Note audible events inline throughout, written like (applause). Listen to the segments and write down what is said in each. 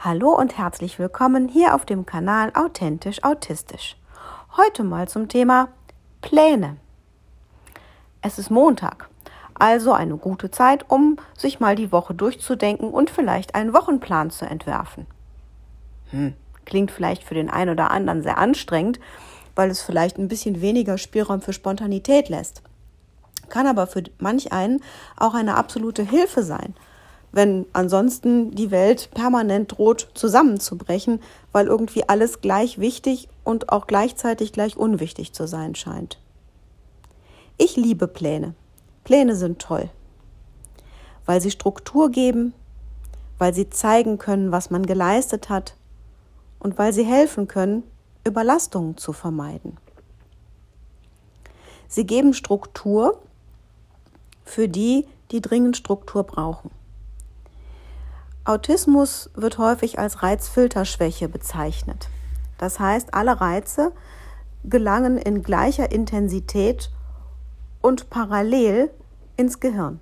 Hallo und herzlich willkommen hier auf dem Kanal Authentisch Autistisch. Heute mal zum Thema Pläne. Es ist Montag, also eine gute Zeit, um sich mal die Woche durchzudenken und vielleicht einen Wochenplan zu entwerfen. Hm, klingt vielleicht für den einen oder anderen sehr anstrengend, weil es vielleicht ein bisschen weniger Spielraum für Spontanität lässt. Kann aber für manch einen auch eine absolute Hilfe sein – wenn ansonsten die Welt permanent droht zusammenzubrechen, weil irgendwie alles gleich wichtig und auch gleichzeitig gleich unwichtig zu sein scheint. Ich liebe Pläne. Pläne sind toll, weil sie Struktur geben, weil sie zeigen können, was man geleistet hat und weil sie helfen können, Überlastungen zu vermeiden. Sie geben Struktur für die, die dringend Struktur brauchen. Autismus wird häufig als Reizfilterschwäche bezeichnet. Das heißt, alle Reize gelangen in gleicher Intensität und parallel ins Gehirn.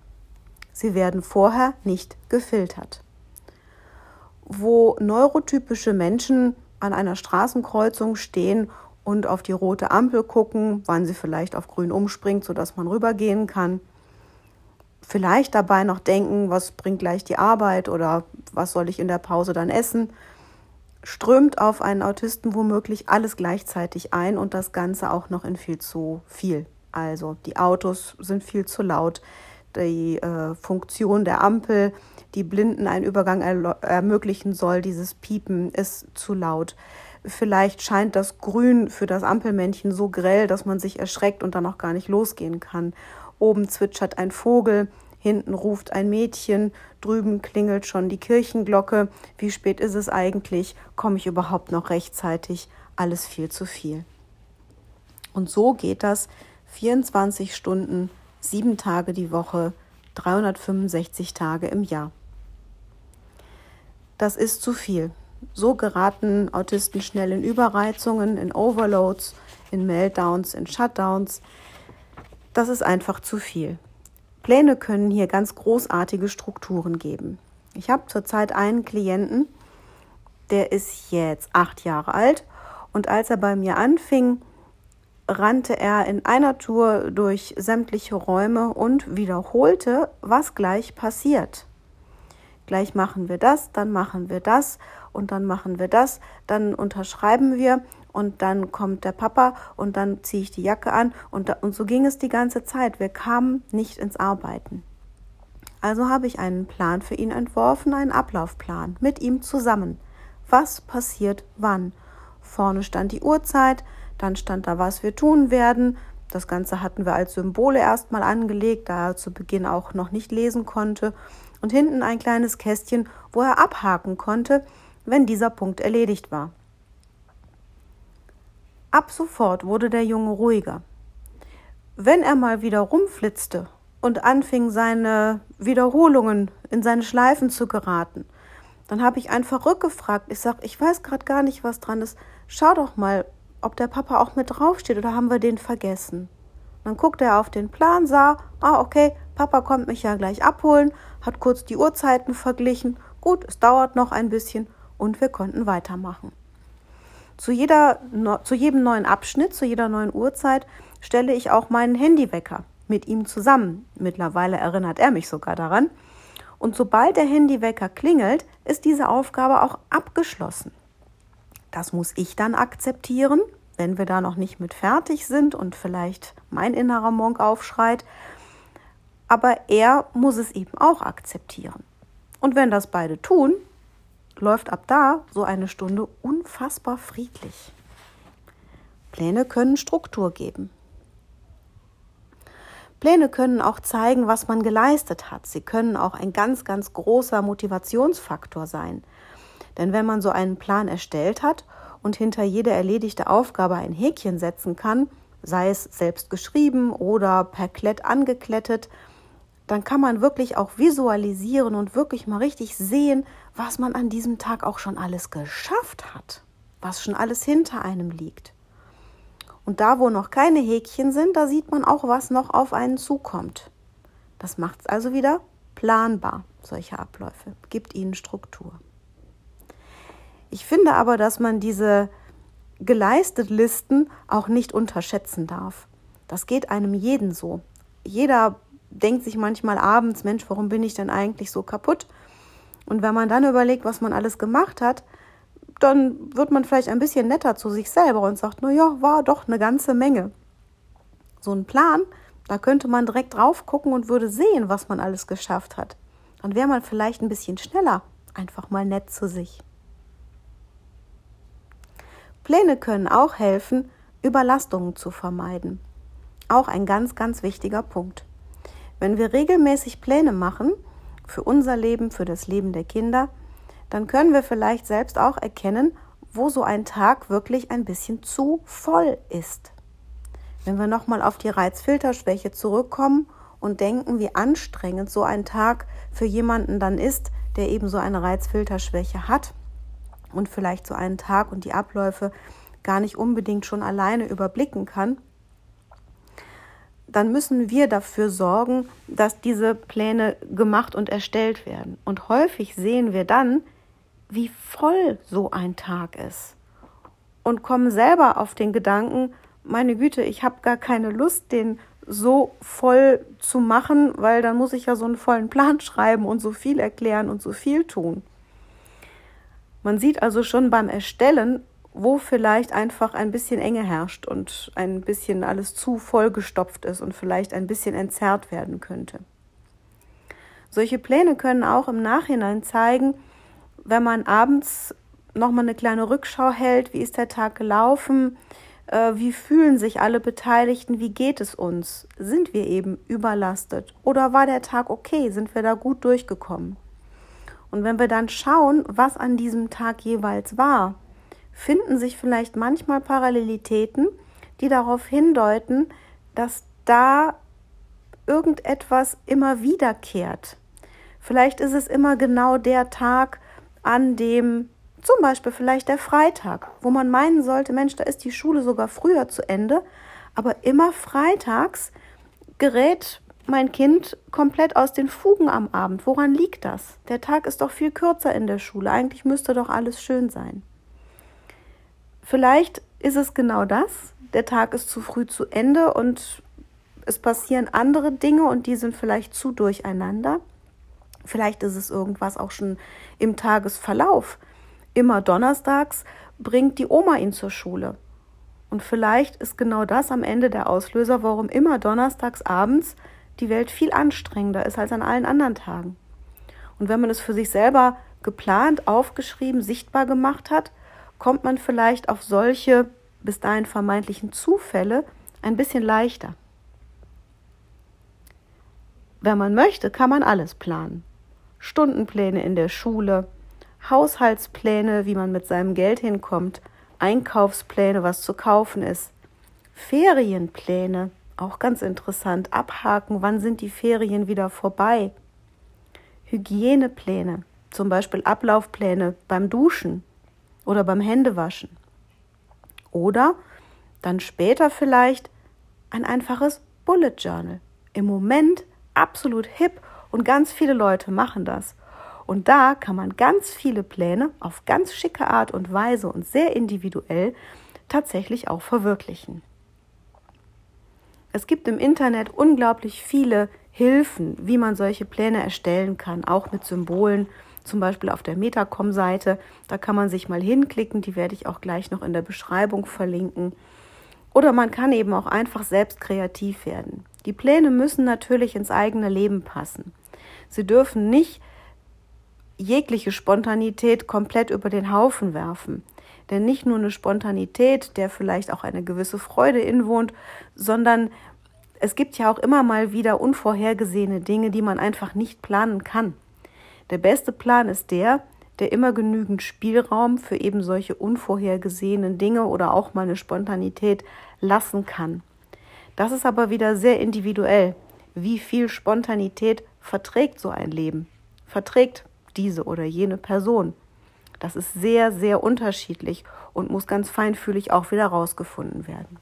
Sie werden vorher nicht gefiltert. Wo neurotypische Menschen an einer Straßenkreuzung stehen und auf die rote Ampel gucken, wann sie vielleicht auf grün umspringt, sodass man rübergehen kann, vielleicht dabei noch denken, was bringt gleich die Arbeit oder was soll ich in der Pause dann essen, strömt auf einen Autisten womöglich alles gleichzeitig ein und das Ganze auch noch in viel zu viel. Also die Autos sind viel zu laut, die äh, Funktion der Ampel, die Blinden einen Übergang er ermöglichen soll, dieses Piepen ist zu laut. Vielleicht scheint das Grün für das Ampelmännchen so grell, dass man sich erschreckt und dann auch gar nicht losgehen kann. Oben zwitschert ein Vogel, hinten ruft ein Mädchen, drüben klingelt schon die Kirchenglocke. Wie spät ist es eigentlich? Komme ich überhaupt noch rechtzeitig? Alles viel zu viel. Und so geht das 24 Stunden, sieben Tage die Woche, 365 Tage im Jahr. Das ist zu viel. So geraten Autisten schnell in Überreizungen, in Overloads, in Meltdowns, in Shutdowns. Das ist einfach zu viel. Pläne können hier ganz großartige Strukturen geben. Ich habe zurzeit einen Klienten, der ist jetzt acht Jahre alt und als er bei mir anfing, rannte er in einer Tour durch sämtliche Räume und wiederholte, was gleich passiert. Gleich machen wir das, dann machen wir das und dann machen wir das, dann unterschreiben wir und dann kommt der Papa und dann ziehe ich die Jacke an und, da, und so ging es die ganze Zeit. Wir kamen nicht ins Arbeiten. Also habe ich einen Plan für ihn entworfen, einen Ablaufplan mit ihm zusammen. Was passiert wann? Vorne stand die Uhrzeit, dann stand da, was wir tun werden. Das Ganze hatten wir als Symbole erstmal angelegt, da er zu Beginn auch noch nicht lesen konnte. Und hinten ein kleines Kästchen, wo er abhaken konnte, wenn dieser Punkt erledigt war. Ab sofort wurde der Junge ruhiger. Wenn er mal wieder rumflitzte und anfing, seine Wiederholungen in seine Schleifen zu geraten, dann habe ich einfach rückgefragt. Ich sage, ich weiß gerade gar nicht, was dran ist. Schau doch mal, ob der Papa auch mit draufsteht oder haben wir den vergessen. Dann guckte er auf den Plan, sah, ah, okay, Papa kommt mich ja gleich abholen, hat kurz die Uhrzeiten verglichen. Gut, es dauert noch ein bisschen und wir konnten weitermachen. Zu, jeder, zu jedem neuen Abschnitt, zu jeder neuen Uhrzeit stelle ich auch meinen Handywecker mit ihm zusammen. Mittlerweile erinnert er mich sogar daran. Und sobald der Handywecker klingelt, ist diese Aufgabe auch abgeschlossen. Das muss ich dann akzeptieren, wenn wir da noch nicht mit fertig sind und vielleicht mein innerer Monk aufschreit. Aber er muss es eben auch akzeptieren. Und wenn das beide tun, läuft ab da so eine Stunde unfassbar friedlich. Pläne können Struktur geben. Pläne können auch zeigen, was man geleistet hat. Sie können auch ein ganz, ganz großer Motivationsfaktor sein. Denn wenn man so einen Plan erstellt hat und hinter jede erledigte Aufgabe ein Häkchen setzen kann, sei es selbst geschrieben oder per Klett angeklettet, dann kann man wirklich auch visualisieren und wirklich mal richtig sehen, was man an diesem Tag auch schon alles geschafft hat, was schon alles hinter einem liegt. Und da, wo noch keine Häkchen sind, da sieht man auch, was noch auf einen zukommt. Das macht es also wieder planbar, solche Abläufe, gibt ihnen Struktur. Ich finde aber, dass man diese geleistet Listen auch nicht unterschätzen darf. Das geht einem jeden so. Jeder denkt sich manchmal abends, Mensch, warum bin ich denn eigentlich so kaputt? Und wenn man dann überlegt, was man alles gemacht hat, dann wird man vielleicht ein bisschen netter zu sich selber und sagt, na ja, war doch eine ganze Menge. So ein Plan, da könnte man direkt drauf gucken und würde sehen, was man alles geschafft hat. Dann wäre man vielleicht ein bisschen schneller, einfach mal nett zu sich. Pläne können auch helfen, Überlastungen zu vermeiden. Auch ein ganz, ganz wichtiger Punkt. Wenn wir regelmäßig Pläne machen, für unser Leben, für das Leben der Kinder, dann können wir vielleicht selbst auch erkennen, wo so ein Tag wirklich ein bisschen zu voll ist. Wenn wir nochmal auf die Reizfilterschwäche zurückkommen und denken, wie anstrengend so ein Tag für jemanden dann ist, der eben so eine Reizfilterschwäche hat und vielleicht so einen Tag und die Abläufe gar nicht unbedingt schon alleine überblicken kann, dann müssen wir dafür sorgen, dass diese Pläne gemacht und erstellt werden. Und häufig sehen wir dann, wie voll so ein Tag ist und kommen selber auf den Gedanken, meine Güte, ich habe gar keine Lust, den so voll zu machen, weil dann muss ich ja so einen vollen Plan (laughs) schreiben und so viel erklären und so viel tun. Man sieht also schon beim Erstellen, wo vielleicht einfach ein bisschen Enge herrscht und ein bisschen alles zu vollgestopft ist und vielleicht ein bisschen entzerrt werden könnte. Solche Pläne können auch im Nachhinein zeigen, wenn man abends nochmal eine kleine Rückschau hält, wie ist der Tag gelaufen, äh, wie fühlen sich alle Beteiligten, wie geht es uns, sind wir eben überlastet oder war der Tag okay, sind wir da gut durchgekommen. Und wenn wir dann schauen, was an diesem Tag jeweils war, finden sich vielleicht manchmal Parallelitäten, die darauf hindeuten, dass da irgendetwas immer wiederkehrt. Vielleicht ist es immer genau der Tag, an dem zum Beispiel vielleicht der Freitag, wo man meinen sollte, Mensch, da ist die Schule sogar früher zu Ende, aber immer freitags gerät mein Kind komplett aus den Fugen am Abend. Woran liegt das? Der Tag ist doch viel kürzer in der Schule. Eigentlich müsste doch alles schön sein. Vielleicht ist es genau das. Der Tag ist zu früh zu Ende und es passieren andere Dinge und die sind vielleicht zu durcheinander. Vielleicht ist es irgendwas auch schon im Tagesverlauf. Immer donnerstags bringt die Oma ihn zur Schule. Und vielleicht ist genau das am Ende der Auslöser, warum immer donnerstags abends die Welt viel anstrengender ist als an allen anderen Tagen. Und wenn man es für sich selber geplant, aufgeschrieben, sichtbar gemacht hat, kommt man vielleicht auf solche bis dahin vermeintlichen Zufälle ein bisschen leichter. Wenn man möchte, kann man alles planen. Stundenpläne in der Schule, Haushaltspläne, wie man mit seinem Geld hinkommt, Einkaufspläne, was zu kaufen ist, Ferienpläne, auch ganz interessant, abhaken, wann sind die Ferien wieder vorbei, Hygienepläne, zum Beispiel Ablaufpläne beim Duschen, oder beim Händewaschen. Oder dann später vielleicht ein einfaches Bullet Journal. Im Moment absolut hip und ganz viele Leute machen das. Und da kann man ganz viele Pläne auf ganz schicke Art und Weise und sehr individuell tatsächlich auch verwirklichen. Es gibt im Internet unglaublich viele Hilfen, wie man solche Pläne erstellen kann, auch mit Symbolen zum Beispiel auf der Metacom-Seite. Da kann man sich mal hinklicken, die werde ich auch gleich noch in der Beschreibung verlinken. Oder man kann eben auch einfach selbst kreativ werden. Die Pläne müssen natürlich ins eigene Leben passen. Sie dürfen nicht jegliche Spontanität komplett über den Haufen werfen. Denn nicht nur eine Spontanität, der vielleicht auch eine gewisse Freude inwohnt, sondern es gibt ja auch immer mal wieder unvorhergesehene Dinge, die man einfach nicht planen kann. Der beste Plan ist der, der immer genügend Spielraum für eben solche unvorhergesehenen Dinge oder auch mal eine Spontanität lassen kann. Das ist aber wieder sehr individuell. Wie viel Spontanität verträgt so ein Leben? Verträgt diese oder jene Person? Das ist sehr, sehr unterschiedlich und muss ganz feinfühlig auch wieder rausgefunden werden.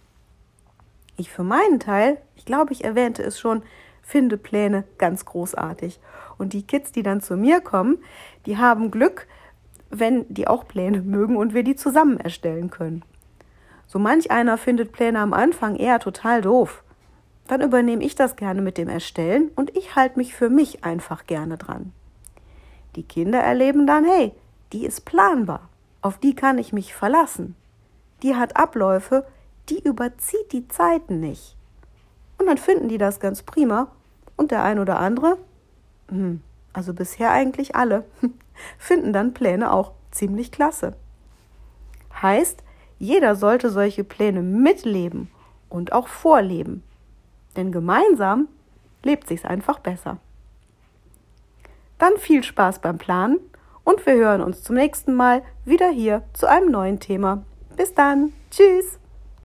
Ich für meinen Teil, ich glaube, ich erwähnte es schon, finde Pläne ganz großartig. Und die Kids, die dann zu mir kommen, die haben Glück, wenn die auch Pläne mögen und wir die zusammen erstellen können. So manch einer findet Pläne am Anfang eher total doof. Dann übernehme ich das gerne mit dem Erstellen und ich halte mich für mich einfach gerne dran. Die Kinder erleben dann, hey, die ist planbar, auf die kann ich mich verlassen. Die hat Abläufe, die überzieht die Zeiten nicht. Und dann finden die das ganz prima und der ein oder andere, hm, also bisher eigentlich alle, (laughs) finden dann Pläne auch ziemlich klasse. Heißt, jeder sollte solche Pläne mitleben und auch vorleben. Denn gemeinsam lebt sich's einfach besser. Dann viel Spaß beim Planen und wir hören uns zum nächsten Mal wieder hier zu einem neuen Thema. Bis dann. Tschüss.